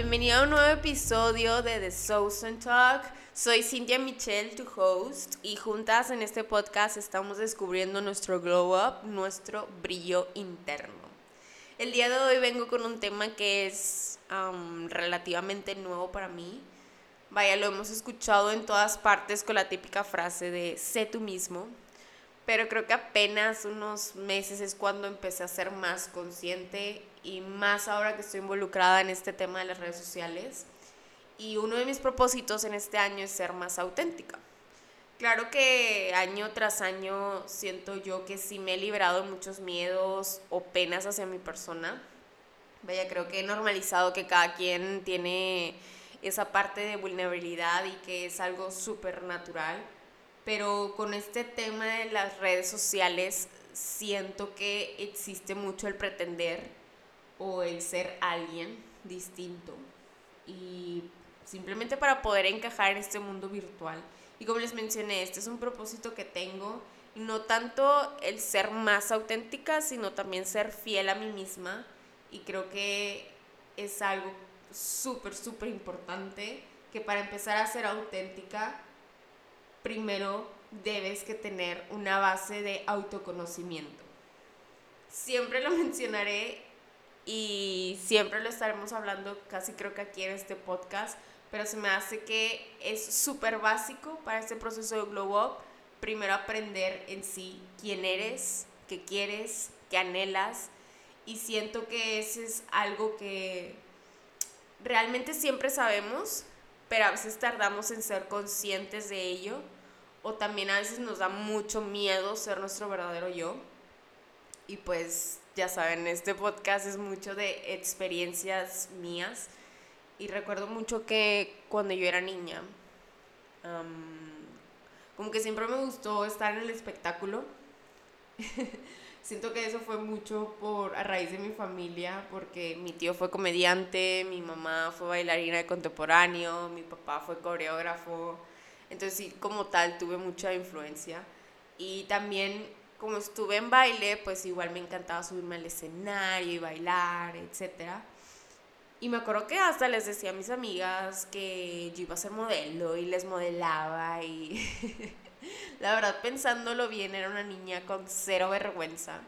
bienvenido a un nuevo episodio de The Southern Talk. Soy Cynthia Michelle, tu host, y juntas en este podcast estamos descubriendo nuestro glow up, nuestro brillo interno. El día de hoy vengo con un tema que es relativamente nuevo para mí. Vaya, lo hemos escuchado en todas partes con la típica frase de sé tú mismo, pero creo que apenas unos meses es cuando empecé a ser más consciente y más ahora que estoy involucrada en este tema de las redes sociales. Y uno de mis propósitos en este año es ser más auténtica. Claro que año tras año siento yo que sí me he liberado de muchos miedos o penas hacia mi persona. Vaya, creo que he normalizado que cada quien tiene esa parte de vulnerabilidad y que es algo súper natural. Pero con este tema de las redes sociales siento que existe mucho el pretender o el ser alguien distinto y simplemente para poder encajar en este mundo virtual. Y como les mencioné, este es un propósito que tengo y no tanto el ser más auténtica, sino también ser fiel a mí misma y creo que es algo súper, súper importante que para empezar a ser auténtica, primero debes que tener una base de autoconocimiento. Siempre lo mencionaré y siempre lo estaremos hablando casi creo que aquí en este podcast, pero se me hace que es súper básico para este proceso de glow up, primero aprender en sí quién eres, qué quieres, qué anhelas, y siento que ese es algo que realmente siempre sabemos, pero a veces tardamos en ser conscientes de ello, o también a veces nos da mucho miedo ser nuestro verdadero yo, y pues ya saben, este podcast es mucho de experiencias mías y recuerdo mucho que cuando yo era niña, como que siempre me gustó estar en el espectáculo. Siento que eso fue mucho por a raíz de mi familia, porque mi tío fue comediante, mi mamá fue bailarina de contemporáneo, mi papá fue coreógrafo. Entonces sí, como tal, tuve mucha influencia. Y también como estuve en baile, pues igual me encantaba subirme al escenario y bailar, etc. Y me acuerdo que hasta les decía a mis amigas que yo iba a ser modelo y les modelaba y la verdad pensándolo bien era una niña con cero vergüenza.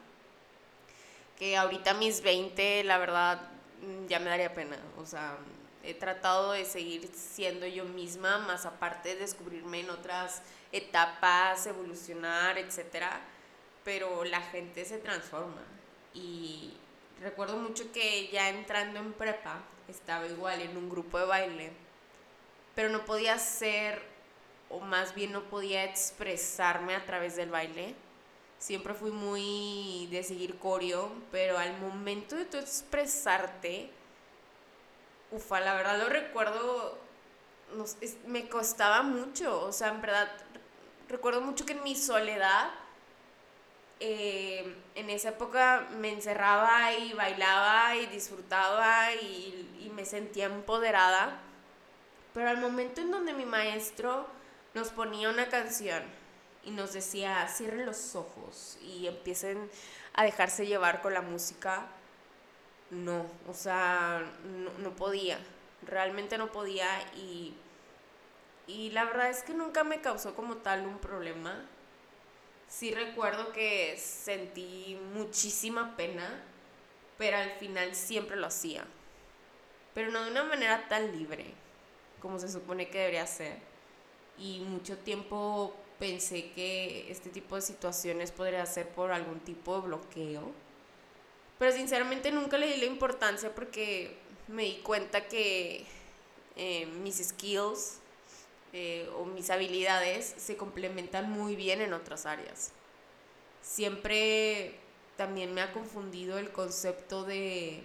Que ahorita mis 20, la verdad, ya me daría pena. O sea, he tratado de seguir siendo yo misma, más aparte de descubrirme en otras etapas, evolucionar, etcétera pero la gente se transforma. Y recuerdo mucho que ya entrando en prepa estaba igual en un grupo de baile, pero no podía ser, o más bien no podía expresarme a través del baile. Siempre fui muy de seguir coreo, pero al momento de tu expresarte, ufa, la verdad lo recuerdo, me costaba mucho, o sea, en verdad, recuerdo mucho que en mi soledad eh, en esa época me encerraba y bailaba y disfrutaba y, y, me sentía empoderada. Pero al momento en donde mi maestro nos ponía una canción y nos decía, cierren los ojos y empiecen a dejarse llevar con la música, no, o sea, no, no podía, realmente no podía y, y la verdad es que nunca me causó como tal un problema sí recuerdo que sentí muchísima pena, pero al final siempre lo hacía. Pero no de una manera tan libre como se supone que debería ser. Y mucho tiempo pensé que este tipo de situaciones podría ser por algún tipo de bloqueo. Pero sinceramente nunca le di la importancia porque me di cuenta que eh, mis skills eh, o mis habilidades se complementan muy bien en otras áreas. Siempre también me ha confundido el concepto de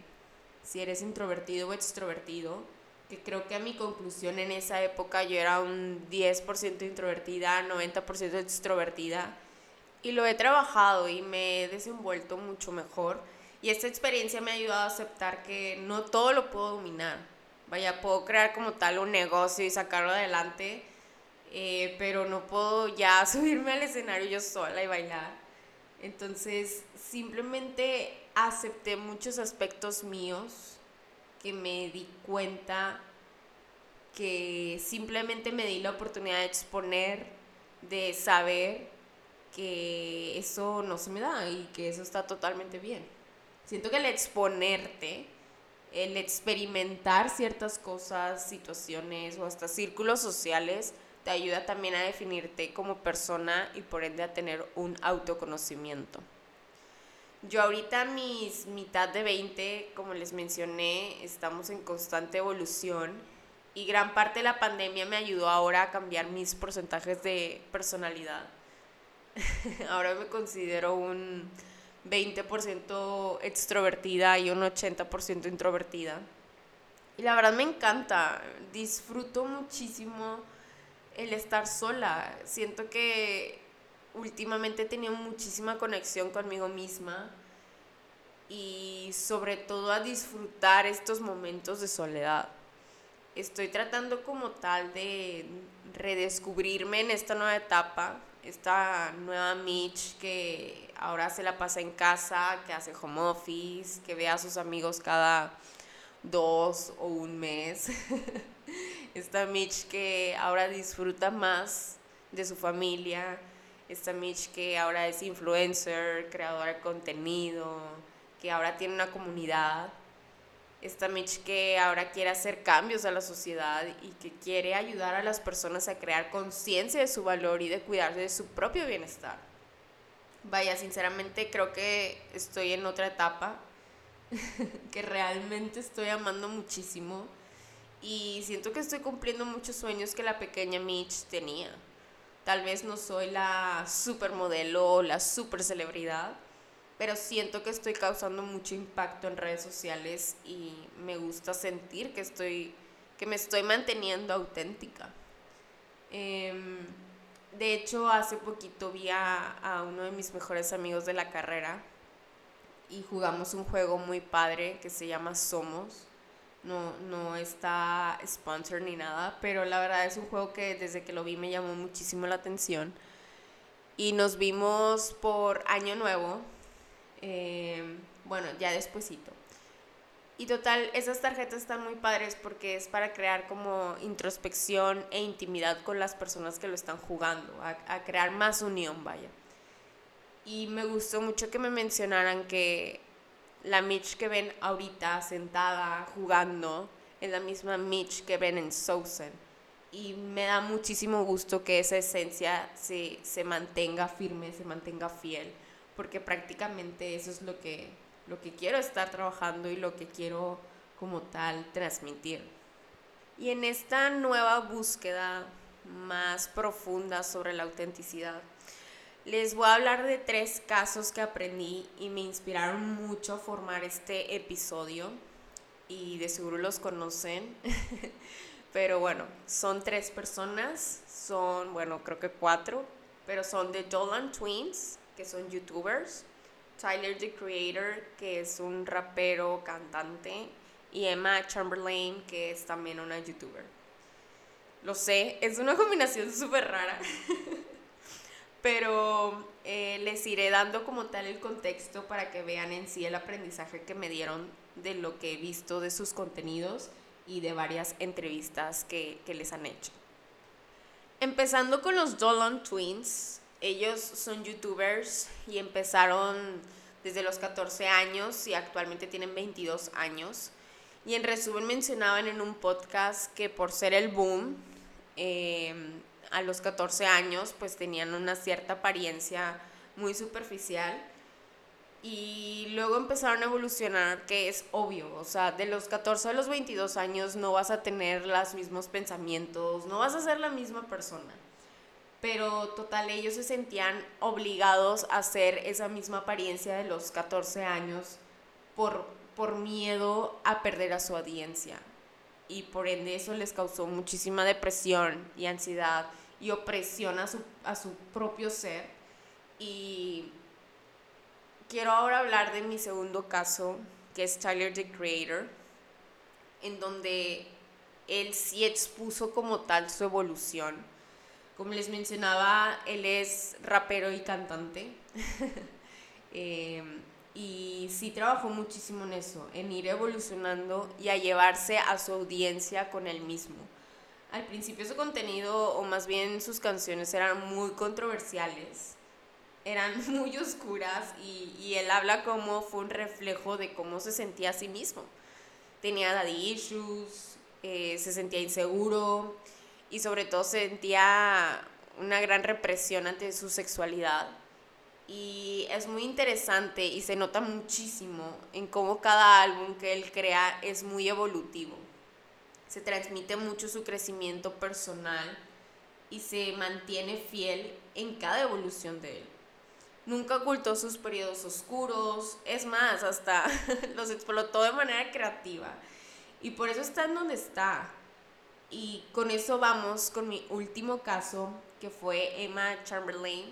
si eres introvertido o extrovertido, que creo que a mi conclusión en esa época yo era un 10% introvertida, 90% extrovertida, y lo he trabajado y me he desenvuelto mucho mejor. Y esta experiencia me ha ayudado a aceptar que no todo lo puedo dominar Vaya, puedo crear como tal un negocio y sacarlo adelante, eh, pero no puedo ya subirme al escenario yo sola y bailar. Entonces, simplemente acepté muchos aspectos míos que me di cuenta que simplemente me di la oportunidad de exponer, de saber que eso no se me da y que eso está totalmente bien. Siento que el exponerte, el experimentar ciertas cosas, situaciones o hasta círculos sociales, te ayuda también a definirte como persona y por ende a tener un autoconocimiento. Yo ahorita mis mitad de 20, como les mencioné, estamos en constante evolución y gran parte de la pandemia me ayudó ahora a cambiar mis porcentajes de personalidad. ahora me considero un 20% extrovertida y un 80% introvertida. Y la verdad me encanta, disfruto muchísimo el estar sola. Siento que últimamente he tenido muchísima conexión conmigo misma y sobre todo a disfrutar estos momentos de soledad. Estoy tratando como tal de redescubrirme en esta nueva etapa, esta nueva Mitch que ahora se la pasa en casa, que hace home office, que ve a sus amigos cada dos o un mes. esta Mitch que ahora disfruta más de su familia, esta Mitch que ahora es influencer, creadora de contenido, que ahora tiene una comunidad, esta Mitch que ahora quiere hacer cambios a la sociedad y que quiere ayudar a las personas a crear conciencia de su valor y de cuidarse de su propio bienestar. Vaya, sinceramente creo que estoy en otra etapa, que realmente estoy amando muchísimo y siento que estoy cumpliendo muchos sueños que la pequeña Mitch tenía. Tal vez no soy la supermodelo o la super celebridad, pero siento que estoy causando mucho impacto en redes sociales y me gusta sentir que estoy que me estoy manteniendo auténtica. Em, de hecho, hace poquito vi a, a, uno de mis mejores amigos de la carrera y jugamos un juego muy padre que se llama Somos. No, no está sponsor ni nada, pero la verdad es un juego que desde que lo vi me llamó muchísimo la atención. Y nos vimos por Año Nuevo, eh, bueno, ya despuesito. Y total, esas tarjetas están muy padres porque es para crear como introspección e intimidad con las personas que lo están jugando, a, crear más unión, vaya. Y me gustó mucho que me mencionaran que la Mitch que ven ahorita sentada jugando es la misma Mitch que ven en Sousen. Y me da muchísimo gusto que esa esencia se, se mantenga firme, se mantenga fiel porque prácticamente eso es lo que, lo que quiero estar trabajando y lo que quiero como tal transmitir. Y en esta nueva búsqueda más profunda sobre la autenticidad, les voy a hablar de tres casos que aprendí y me inspiraron mucho a formar este episodio y de seguro los conocen. pero bueno, son tres personas, son, bueno, creo que cuatro, pero son de Dolan Twins, que son youtubers, Tyler the Creator, que es un rapero, cantante, y Emma Chamberlain, que es también una youtuber. Lo sé, es una combinación súper rara, pero eh, les iré dando como tal el contexto para que vean en sí el aprendizaje que me dieron de lo que he visto de sus contenidos y de varias entrevistas que, que les han hecho. Empezando con los Dolan Twins, ellos son youtubers y empezaron desde los 14 años y actualmente tienen 22 años. Y en resumen mencionaban en un podcast que por ser el boom, em, a los 14 años pues tenían una cierta apariencia muy superficial y luego empezaron a evolucionar, que es obvio, o sea, de los 14 a los 22 años no vas a tener los mismos pensamientos, no vas a ser la misma persona pero total ellos se sentían obligados a hacer esa misma apariencia de los 14 años por, por miedo a perder a su audiencia. Y por ende eso les causó muchísima depresión y ansiedad y opresión a su, a su propio ser. Y quiero ahora hablar de mi segundo caso, que es Tyler the Creator, en donde él sí expuso como tal su evolución como les mencionaba, él es rapero y cantante. Em, y sí trabajó muchísimo en eso, en ir evolucionando y a llevarse a su audiencia con él mismo. Al principio su contenido, o más bien sus canciones, eran muy controversiales, eran muy oscuras y, y él habla como fue un reflejo de cómo se sentía a sí mismo. Tenía daddy issues, eh, se sentía inseguro y sobre todo sentía una gran represión ante su sexualidad. Y es muy interesante y se nota muchísimo en cómo cada álbum que él crea es muy evolutivo. Se transmite mucho su crecimiento personal y se mantiene fiel en cada evolución de él. Nunca ocultó sus periodos oscuros, es más, hasta los explotó de manera creativa. Y por eso está en donde está. Y con eso vamos con mi último caso, que fue Emma Chamberlain.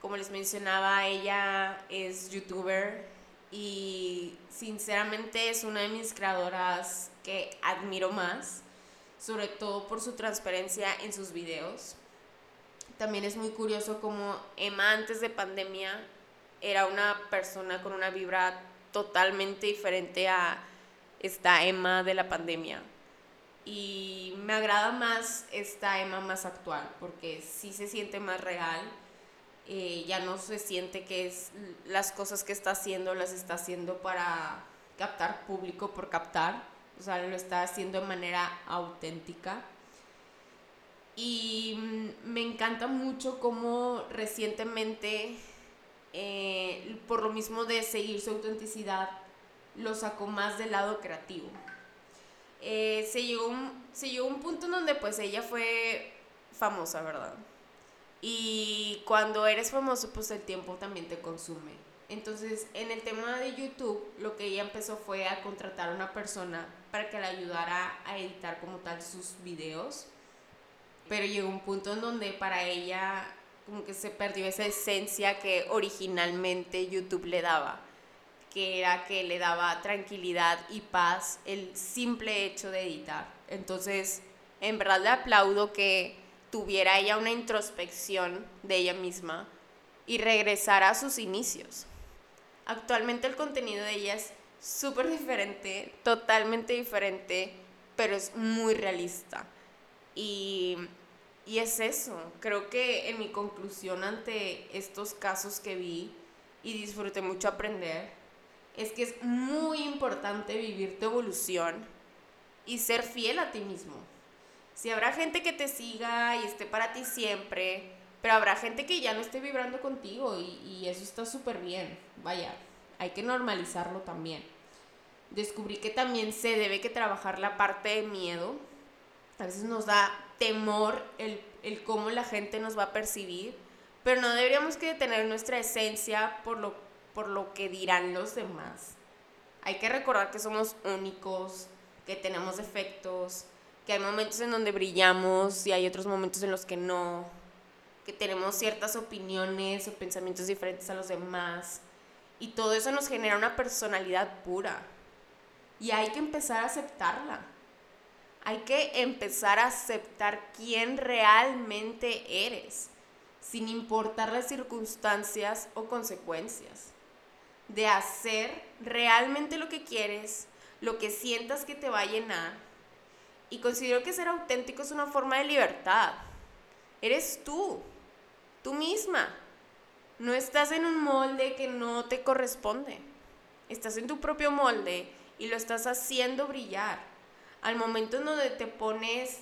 Como les mencionaba, ella es youtuber y sinceramente es una de mis creadoras que admiro más, sobre todo por su transparencia en sus videos. También es muy curioso como Emma antes de pandemia era una persona con una vibra totalmente diferente a esta Emma de la pandemia. Y me agrada más esta Emma más actual, porque sí se siente más real. Eh, ya no se siente que es las cosas que está haciendo las está haciendo para captar público por captar, o sea, lo está haciendo de manera auténtica. Y mm, me encanta mucho cómo recientemente, eh, por lo mismo de seguir su autenticidad, lo sacó más del lado creativo. Eh, se, llegó un, se llegó un punto en donde pues ella fue famosa, ¿verdad? Y cuando eres famoso, pues el tiempo también te consume. Entonces, en el tema de YouTube, lo que ella empezó fue a contratar a una persona para que le ayudara a editar como tal sus videos. Pero llegó un punto en donde para ella como que se perdió esa esencia que originalmente YouTube le daba que era que le daba tranquilidad y paz el simple hecho de editar. Entonces, en verdad le aplaudo que tuviera ella una introspección de ella misma y regresara a sus inicios. Actualmente el contenido de ella es súper diferente, totalmente diferente, pero es muy realista. Y, y es eso, creo que en mi conclusión ante estos casos que vi y disfruté mucho aprender, es que es muy importante vivir tu evolución y ser fiel a ti mismo. Si habrá gente que te siga y esté para ti siempre, pero habrá gente que ya no esté vibrando contigo y, y eso está súper bien. Vaya, hay que normalizarlo también. Descubrí que también se debe que trabajar la parte de miedo. A veces nos da temor el, el cómo la gente nos va a percibir, pero no deberíamos que detener nuestra esencia por lo por lo que dirán los demás. Hay que recordar que somos únicos, que tenemos defectos, que hay momentos en donde brillamos y hay otros momentos en los que no, que tenemos ciertas opiniones o pensamientos diferentes a los demás. Y todo eso nos genera una personalidad pura. Y hay que empezar a aceptarla. Hay que empezar a aceptar quién realmente eres, sin importar las circunstancias o consecuencias de hacer realmente lo que quieres, lo que sientas que te va a llenar. Y considero que ser auténtico es una forma de libertad. Eres tú, tú misma. No estás en un molde que no te corresponde. Estás en tu propio molde y lo estás haciendo brillar. Al momento en donde te pones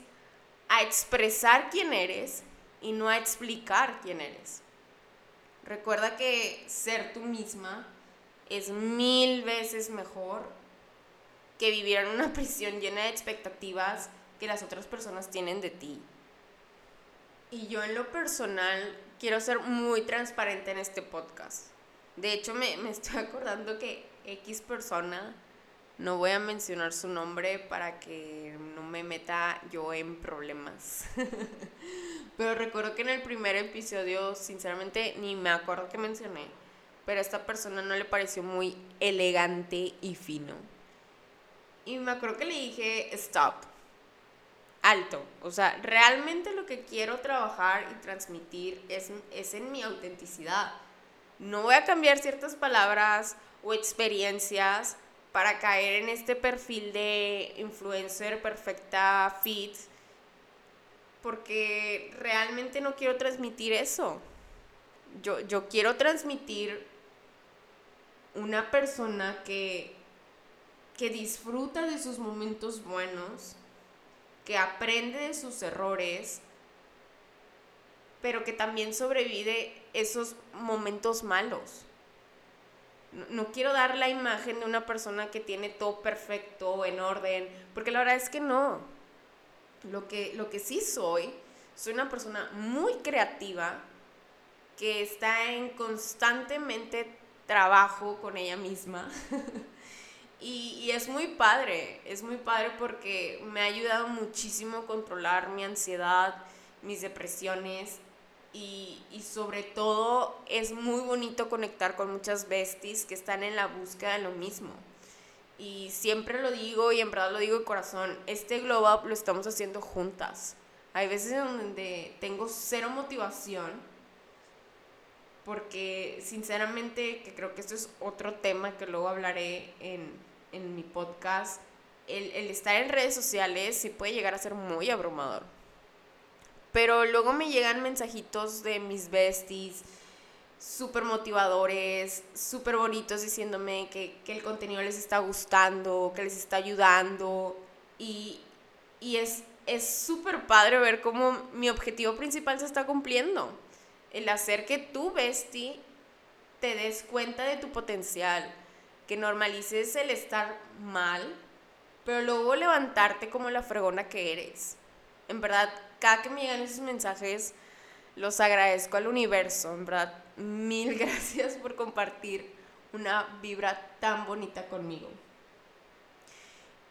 a expresar quién eres y no a explicar quién eres. Recuerda que ser tú misma es mil veces mejor que vivir en una prisión llena de expectativas que las otras personas tienen de ti. Y yo en lo personal quiero ser muy transparente en este podcast. De hecho, me, me estoy acordando que X persona, no voy a mencionar su nombre para que no me meta yo en problemas. Pero recuerdo que en el primer episodio, sinceramente, ni me acuerdo que mencioné pero a esta persona no le pareció muy elegante y fino. Y me acuerdo que le dije, stop, alto. O sea, realmente lo que quiero trabajar y transmitir es, es en mi autenticidad. No voy a cambiar ciertas palabras o experiencias para caer en este perfil de influencer perfecta fit porque realmente no quiero transmitir eso. Yo, yo quiero transmitir una persona que, que disfruta de sus momentos buenos, que aprende de sus errores, pero que también sobrevive esos momentos malos. No, quiero dar la imagen de una persona que tiene todo perfecto, en orden, porque la verdad es que no. Lo que, lo que sí soy, soy una persona muy creativa, que está en constantemente trabajo con ella misma. y, es muy padre, es muy padre porque me ha ayudado muchísimo a controlar mi ansiedad, mis depresiones y, sobre todo es muy bonito conectar con muchas besties que están en la búsqueda de lo mismo. Y siempre lo digo y en verdad lo digo de corazón, este glow up lo estamos haciendo juntas. Hay veces donde tengo cero motivación porque sinceramente, que creo que esto es otro tema que luego hablaré en, en mi podcast, el, el estar en redes sociales sí puede llegar a ser muy abrumador pero luego me llegan mensajitos de mis besties súper motivadores, súper bonitos diciéndome que, el contenido les está gustando, que les está ayudando. Y, es súper padre ver cómo mi objetivo principal se está cumpliendo. El hacer que tú, bestie, te des cuenta de tu potencial, que normalices el estar mal, pero luego levantarte como la fregona que eres. En verdad, cada que me llegan esos mensajes, los agradezco al universo, en verdad. Mil gracias por compartir una vibra tan bonita conmigo.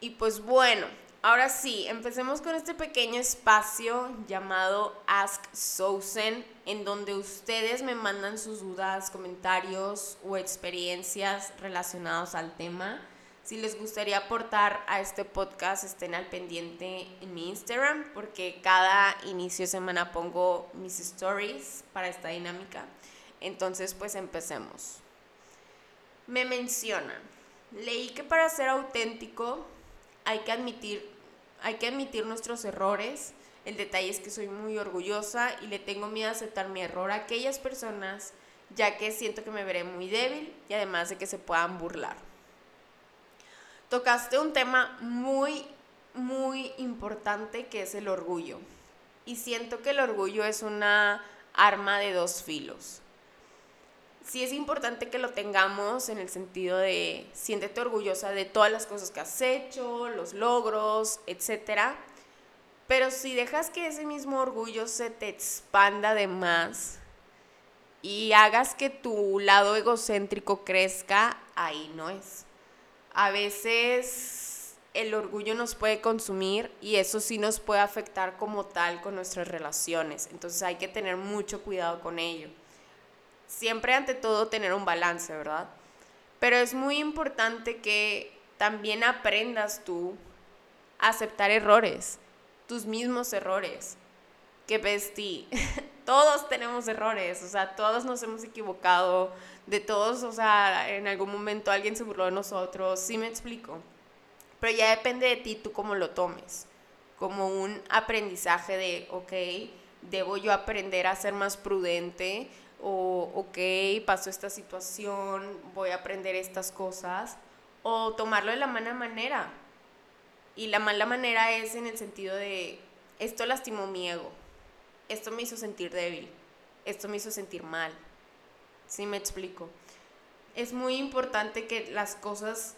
Y pues bueno, ahora sí, empecemos con este pequeño espacio llamado Ask Sousen, en donde ustedes me mandan sus dudas, comentarios o experiencias relacionados al tema. Si les gustaría aportar a este podcast, estén al pendiente en mi Instagram, porque cada inicio de semana pongo mis stories para esta dinámica. Entonces, pues empecemos. Me mencionan, leí que para ser auténtico hay que admitir, hay que admitir nuestros errores. El detalle es que soy muy orgullosa y le tengo miedo a aceptar mi error a aquellas personas, ya que siento que me veré muy débil y además de que se puedan burlar tocaste un tema muy, muy importante que es el orgullo. Y siento que el orgullo es una arma de dos filos. Sí es importante que lo tengamos en el sentido de siéntete orgullosa de todas las cosas que has hecho, los logros, etc. Pero si dejas que ese mismo orgullo se te expanda de más y hagas que tu lado egocéntrico crezca, ahí no es a veces el orgullo nos puede consumir y eso sí nos puede afectar como tal con nuestras relaciones. Entonces hay que tener mucho cuidado con ello. Siempre ante todo tener un balance, ¿verdad? Pero es muy importante que también aprendas tú a aceptar errores, tus mismos errores. Que bestie, todos tenemos errores, o sea, todos nos hemos equivocado, de todos, o sea, en algún momento alguien se burló de nosotros, sí me explico. Pero ya depende de ti tú cómo lo tomes, como un aprendizaje de, ok, debo yo aprender a ser más prudente, o ok, pasó esta situación, voy a aprender estas cosas, o tomarlo de la mala manera. Y la mala manera es en el sentido de, esto lastimó mi ego, esto me hizo sentir débil, esto me hizo sentir mal ¿Sí me explico? Es muy importante que las cosas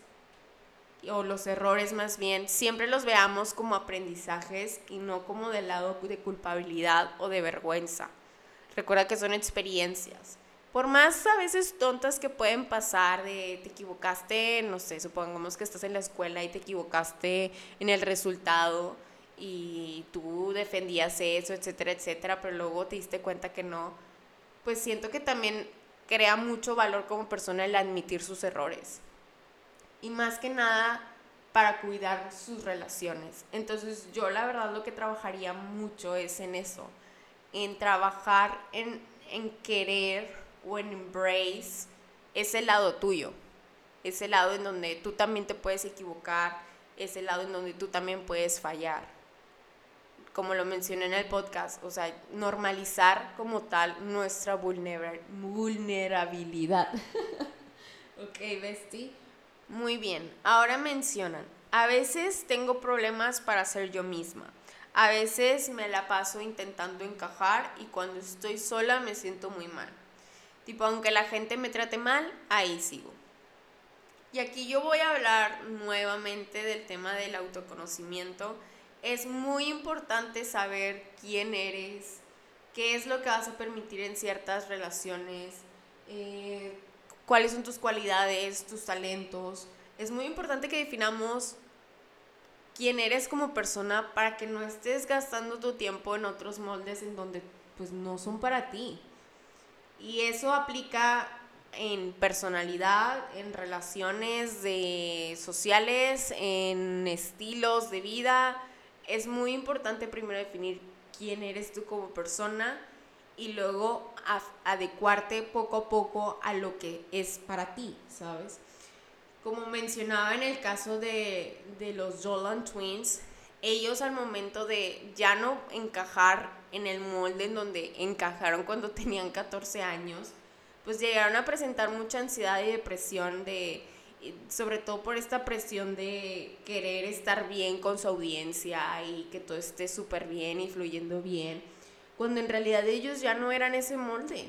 o los errores más bien, siempre los veamos como aprendizajes y no como del lado de culpabilidad o de vergüenza. Recuerda que son experiencias. Por más a veces tontas que pueden pasar de te equivocaste, no sé, supongamos que estás en la escuela y te equivocaste en el resultado y tú defendías eso, etcétera, etcétera, pero luego te diste cuenta que no, pues siento que también crea mucho valor como persona el admitir sus errores. Y más que nada para cuidar sus relaciones. Entonces yo la verdad lo que trabajaría mucho es en eso, en trabajar en, en querer o en embrace ese lado tuyo. ese lado en donde tú también te puedes equivocar, ese lado en donde tú también puedes fallar. Como lo mencioné en el podcast, o sea, normalizar como tal nuestra vulnerabilidad. ok, Besti. Muy bien, ahora mencionan, a veces tengo problemas para ser yo misma. A veces me la paso intentando encajar y cuando estoy sola me siento muy mal. Tipo, aunque la gente me trate mal, ahí sigo. Y aquí yo voy a hablar nuevamente del tema del autoconocimiento. Es muy importante saber quién eres, qué es lo que vas a permitir en ciertas relaciones, eh, cuáles son tus cualidades, tus talentos. Es muy importante que definamos quién eres como persona para que no estés gastando tu tiempo en otros moldes en donde pues no son para ti. Y eso aplica en personalidad, en relaciones de sociales, en estilos de vida. Es muy importante primero definir quién eres tú como persona y luego adecuarte poco a poco a lo que es para ti, ¿sabes? Como mencionaba en el caso de, de los Jolan Twins, ellos al momento de ya no encajar en el molde en donde encajaron cuando tenían 14 años, pues llegaron a presentar mucha ansiedad y depresión de sobre todo por esta presión de querer estar bien con su audiencia y que todo esté súper bien y fluyendo bien, cuando en realidad ellos ya no eran ese molde.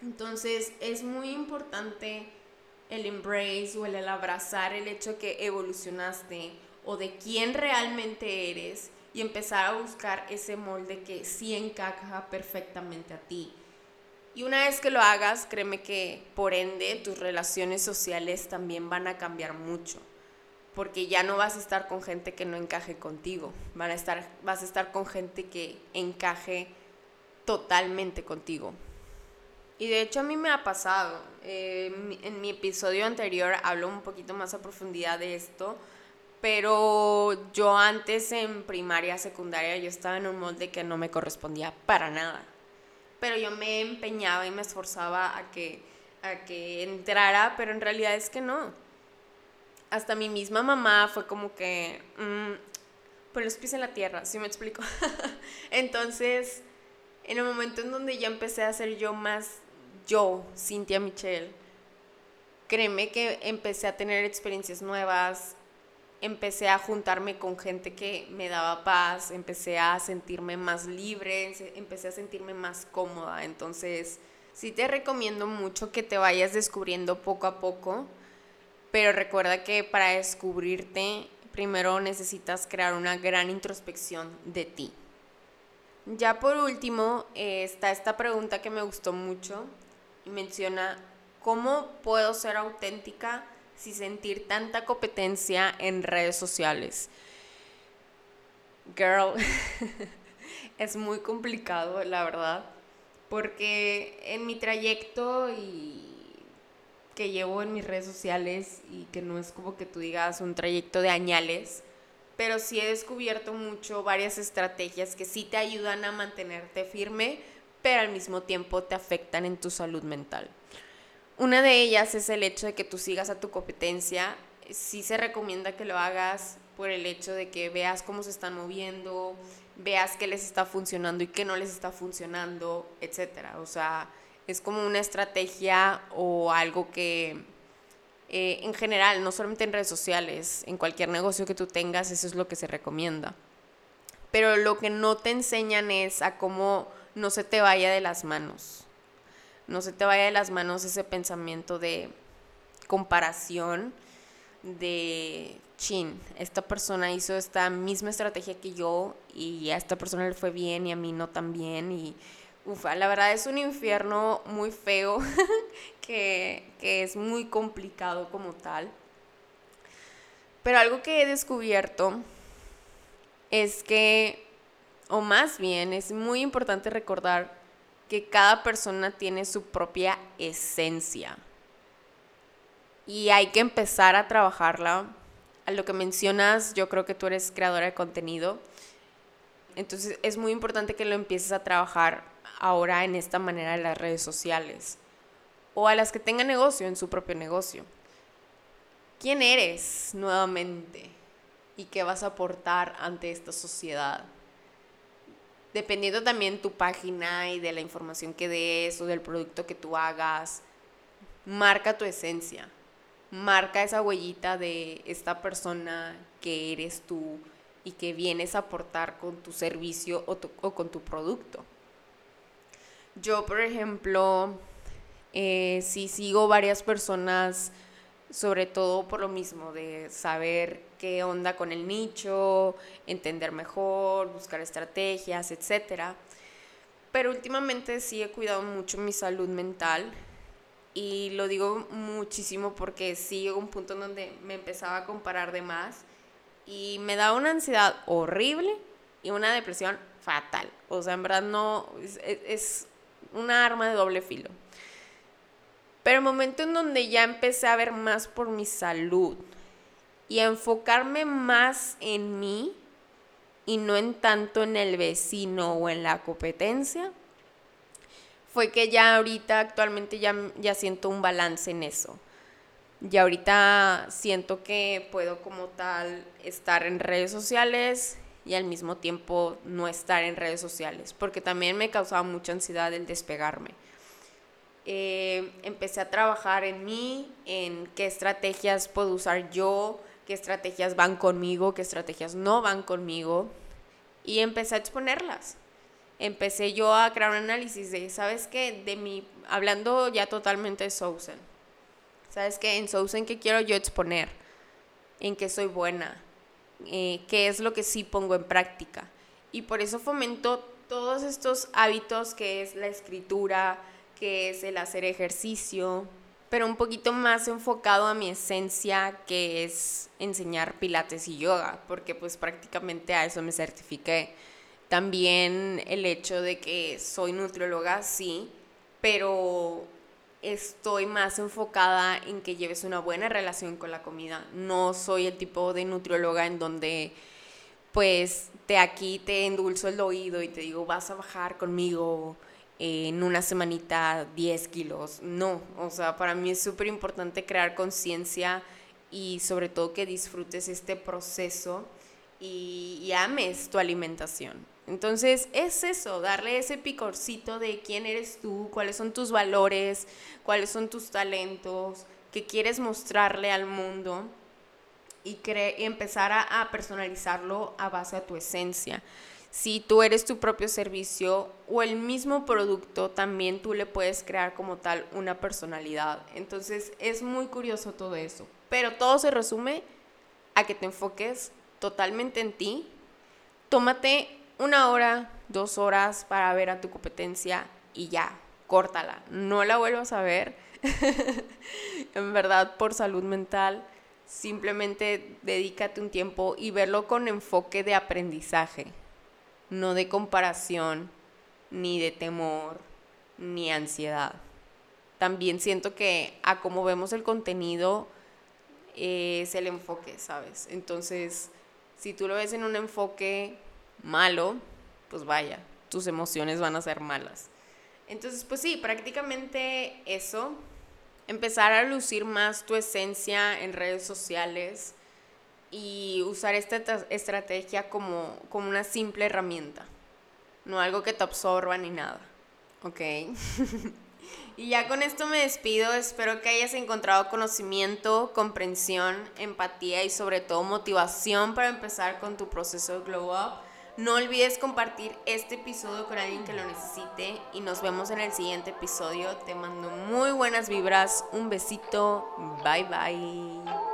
Entonces es muy importante el embrace o el abrazar el hecho que evolucionaste o de quién realmente eres y empezar a buscar ese molde que sí encaja perfectamente a ti. Y una vez que lo hagas, créeme que por ende tus relaciones sociales también van a cambiar mucho, porque ya no vas a estar con gente que no encaje contigo, van a estar, vas a estar con gente que encaje totalmente contigo. Y de hecho a mí me ha pasado. Eh, en mi episodio anterior hablo un poquito más a profundidad de esto. Pero yo antes en primaria, secundaria, yo estaba en un molde que no me correspondía para nada. Pero yo me empeñaba y me esforzaba a que, a que entrara, pero en realidad es que no. Hasta mi misma mamá fue como que, mmm, por los pies en la tierra, ¿sí me explico? Entonces, en el momento en donde ya empecé a ser yo más yo, Cintia Michelle, créeme que empecé a tener experiencias nuevas, empecé a juntarme con gente que me daba paz, empecé a sentirme más libre, empecé a sentirme más cómoda. Entonces, sí te recomiendo mucho que te vayas descubriendo poco a poco, pero recuerda que para descubrirte, primero necesitas crear una gran introspección de ti. Ya por último, eh, está esta pregunta que me gustó mucho, menciona, ¿cómo puedo ser auténtica sin sentir tanta competencia en redes sociales? Girl, es muy complicado, la verdad, porque en mi trayecto y que llevo en mis redes sociales y que no es como que tú digas un trayecto de añales, pero sí he descubierto mucho varias estrategias que sí te ayudan a mantenerte firme, pero al mismo tiempo te afectan en tu salud mental. Una de ellas es el hecho de que tú sigas a tu competencia. Sí se recomienda que lo hagas por el hecho de que veas cómo se están moviendo, veas qué les está funcionando y qué no les está funcionando, etc. O sea, es como una estrategia o algo que eh, en general, no solamente en redes sociales, en cualquier negocio que tú tengas, eso es lo que se recomienda. Pero lo que no te enseñan es a cómo no se te vaya de las manos. No se te vaya de las manos ese pensamiento de comparación, de chin, esta persona hizo esta misma estrategia que yo y a esta persona le fue bien y a mí no tan bien y ufa, la verdad es un infierno muy feo que, que es muy complicado como tal. Pero algo que he descubierto es que o más bien es muy importante recordar que cada persona tiene su propia esencia y hay que empezar a trabajarla. A lo que mencionas, yo creo que tú eres creadora de contenido, entonces es muy importante que lo empieces a trabajar ahora en esta manera de las redes sociales o a las que tengan negocio en su propio negocio. quién eres nuevamente y qué vas a aportar ante esta sociedad. Dependiendo también tu página y de la información que des o del producto que tú hagas, marca tu esencia, marca esa huellita de esta persona que eres tú y que vienes a aportar con tu servicio o, con tu producto. Yo, por ejemplo, eh, si sigo varias personas, sobre todo por lo mismo, de saber qué onda con el nicho, entender mejor, buscar estrategias, etc. Pero últimamente sí he cuidado mucho mi salud mental y lo digo muchísimo porque sí llegó un punto en donde me empezaba a comparar de más y me da una ansiedad horrible y una depresión fatal. O sea, en verdad no, es, es una arma de doble filo. Pero el momento en donde ya empecé a ver más por mi salud y enfocarme más en mí y no en tanto en el vecino o en la competencia, fue que ya ahorita actualmente ya, ya siento un balance en eso. Ya ahorita siento que puedo como tal estar en redes sociales y al mismo tiempo no estar en redes sociales, porque también me causaba mucha ansiedad el despegarme. Eh, empecé a trabajar en mí, en qué estrategias puedo usar yo, qué estrategias van conmigo, qué estrategias no van conmigo, y empecé a exponerlas. Empecé yo a crear un análisis de, ¿sabes qué? De mi, hablando ya totalmente de Sousen. ¿Sabes qué? En Sousen, ¿qué quiero yo exponer? ¿En qué soy buena? Eh, ¿Qué es lo que sí pongo en práctica? Y por eso fomento todos estos hábitos que es la escritura, que es el hacer ejercicio, pero un poquito más enfocado a mi esencia, que es enseñar pilates y yoga, porque pues prácticamente a eso me certifiqué. También el hecho de que soy nutrióloga, sí, pero estoy más enfocada en que lleves una buena relación con la comida. No soy el tipo de nutrióloga en donde pues te aquí te endulzo el oído y te digo, vas a bajar conmigo en una semanita 10 kilos. No, o sea, para mí es súper importante crear conciencia y sobre todo que disfrutes este proceso y, ames tu alimentación. Entonces es eso, darle ese picorcito de quién eres tú, cuáles son tus valores, cuáles son tus talentos, que quieres mostrarle al mundo y, y empezar a, a personalizarlo a base a tu esencia si tú eres tu propio servicio o el mismo producto, también tú le puedes crear como tal una personalidad. Entonces es muy curioso todo eso. Pero todo se resume a que te enfoques totalmente en ti. Tómate una hora, dos horas para ver a tu competencia y ya, córtala. No la vuelvas a ver. en verdad, por salud mental, simplemente dedícate un tiempo y verlo con enfoque de aprendizaje no de comparación, ni de temor, ni ansiedad. También siento que a cómo vemos el contenido es el enfoque, ¿sabes? Entonces, si tú lo ves en un enfoque malo, pues vaya, tus emociones van a ser malas. Entonces, pues sí, prácticamente eso, empezar a lucir más tu esencia en redes sociales, y usar esta estrategia como, como una simple herramienta, no algo que te absorba ni nada. ¿Ok? y ya con esto me despido, espero que hayas encontrado conocimiento, comprensión, empatía y sobre todo motivación para empezar con tu proceso de glow up. No olvides compartir este episodio con alguien que lo necesite y nos vemos en el siguiente episodio. Te mando muy buenas vibras, un besito, bye bye.